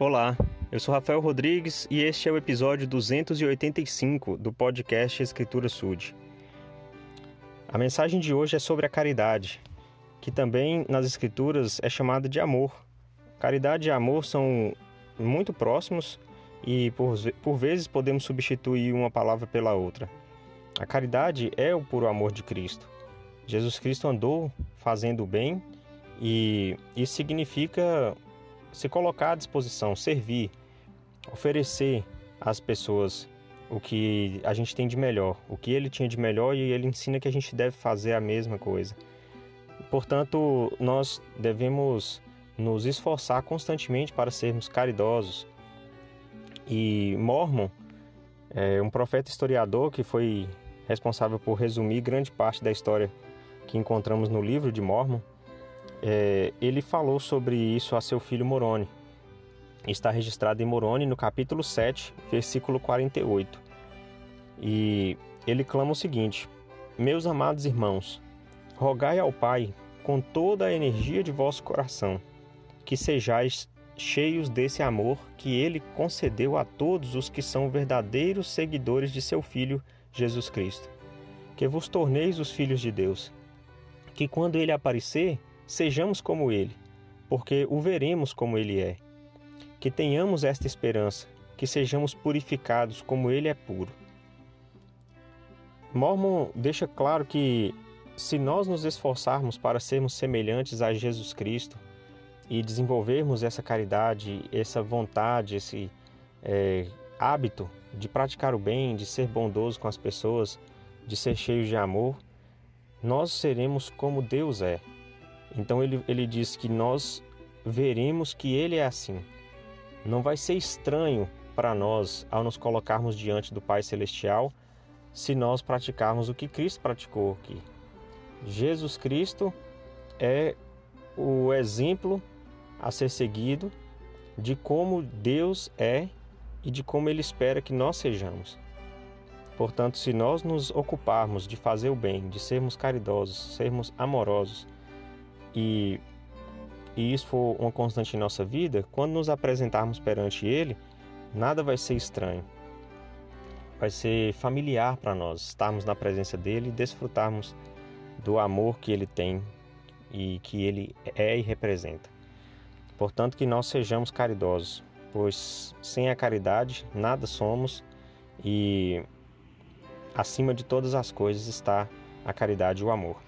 Olá, eu sou Rafael Rodrigues e este é o episódio 285 do podcast Escritura Sud. A mensagem de hoje é sobre a caridade, que também nas Escrituras é chamada de amor. Caridade e amor são muito próximos e por, por vezes podemos substituir uma palavra pela outra. A caridade é o puro amor de Cristo. Jesus Cristo andou fazendo o bem e isso significa se colocar à disposição, servir, oferecer às pessoas o que a gente tem de melhor, o que ele tinha de melhor e ele ensina que a gente deve fazer a mesma coisa. Portanto, nós devemos nos esforçar constantemente para sermos caridosos. E Mormon, é um profeta historiador que foi responsável por resumir grande parte da história que encontramos no livro de Mormon, é, ele falou sobre isso a seu filho Moroni. Está registrado em Moroni no capítulo 7, versículo 48. E ele clama o seguinte: Meus amados irmãos, rogai ao Pai com toda a energia de vosso coração, que sejais cheios desse amor que ele concedeu a todos os que são verdadeiros seguidores de seu Filho Jesus Cristo. Que vos torneis os filhos de Deus. Que quando ele aparecer, sejamos como ele, porque o veremos como ele é. Que tenhamos esta esperança, que sejamos purificados como ele é puro. Mormon deixa claro que se nós nos esforçarmos para sermos semelhantes a Jesus Cristo e desenvolvermos essa caridade, essa vontade, esse é, hábito de praticar o bem, de ser bondoso com as pessoas, de ser cheios de amor, nós seremos como Deus é. Então ele, ele diz que nós veremos que ele é assim. Não vai ser estranho para nós ao nos colocarmos diante do Pai Celestial se nós praticarmos o que Cristo praticou aqui. Jesus Cristo é o exemplo a ser seguido de como Deus é e de como Ele espera que nós sejamos. Portanto, se nós nos ocuparmos de fazer o bem, de sermos caridosos, sermos amorosos, e, e isso for uma constante em nossa vida, quando nos apresentarmos perante Ele, nada vai ser estranho. Vai ser familiar para nós estarmos na presença dele e desfrutarmos do amor que ele tem e que ele é e representa. Portanto, que nós sejamos caridosos, pois sem a caridade nada somos e acima de todas as coisas está a caridade e o amor.